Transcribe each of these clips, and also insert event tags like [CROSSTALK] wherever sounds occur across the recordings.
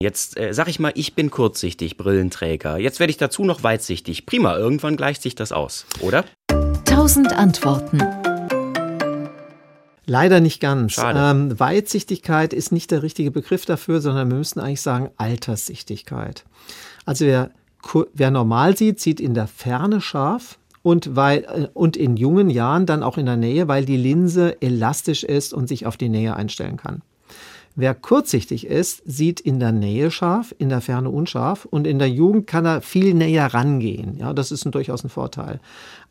Jetzt äh, sag ich mal, ich bin kurzsichtig, Brillenträger. Jetzt werde ich dazu noch weitsichtig. Prima, irgendwann gleicht sich das aus, oder? Tausend Antworten. Leider nicht ganz. Schade. Ähm, Weitsichtigkeit ist nicht der richtige Begriff dafür, sondern wir müssen eigentlich sagen Alterssichtigkeit. Also wer, wer normal sieht, sieht in der Ferne scharf und, weil, äh, und in jungen Jahren dann auch in der Nähe, weil die Linse elastisch ist und sich auf die Nähe einstellen kann. Wer kurzsichtig ist, sieht in der Nähe scharf, in der Ferne unscharf und in der Jugend kann er viel näher rangehen. Ja, das ist ein, durchaus ein Vorteil.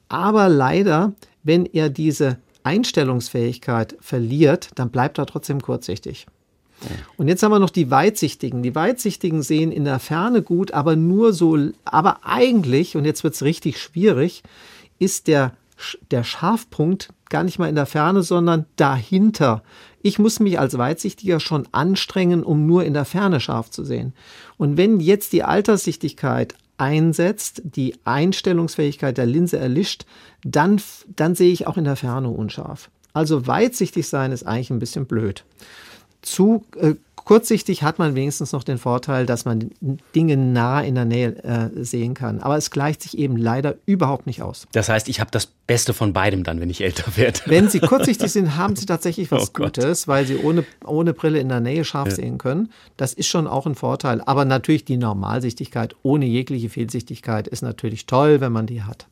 Aber leider, wenn er diese Einstellungsfähigkeit verliert, dann bleibt er trotzdem kurzsichtig. Und jetzt haben wir noch die Weitsichtigen. Die Weitsichtigen sehen in der Ferne gut, aber nur so, aber eigentlich, und jetzt wird es richtig schwierig, ist der, der Scharfpunkt gar nicht mal in der Ferne, sondern dahinter. Ich muss mich als Weitsichtiger schon anstrengen, um nur in der Ferne scharf zu sehen. Und wenn jetzt die Alterssichtigkeit einsetzt, die Einstellungsfähigkeit der Linse erlischt, dann, dann sehe ich auch in der Ferne unscharf. Also weitsichtig sein ist eigentlich ein bisschen blöd zu äh, kurzsichtig hat man wenigstens noch den Vorteil, dass man Dinge nah in der Nähe äh, sehen kann. Aber es gleicht sich eben leider überhaupt nicht aus. Das heißt, ich habe das Beste von beidem dann, wenn ich älter werde. Wenn Sie [LAUGHS] kurzsichtig sind, haben Sie tatsächlich was Oh. Gutes, weil Sie ohne, ohne Brille in der Nähe scharf sehen können. Das ist schon auch ein Vorteil. Aber natürlich die Normalsichtigkeit ohne jegliche Fehlsichtigkeit ist natürlich toll, wenn man die hat.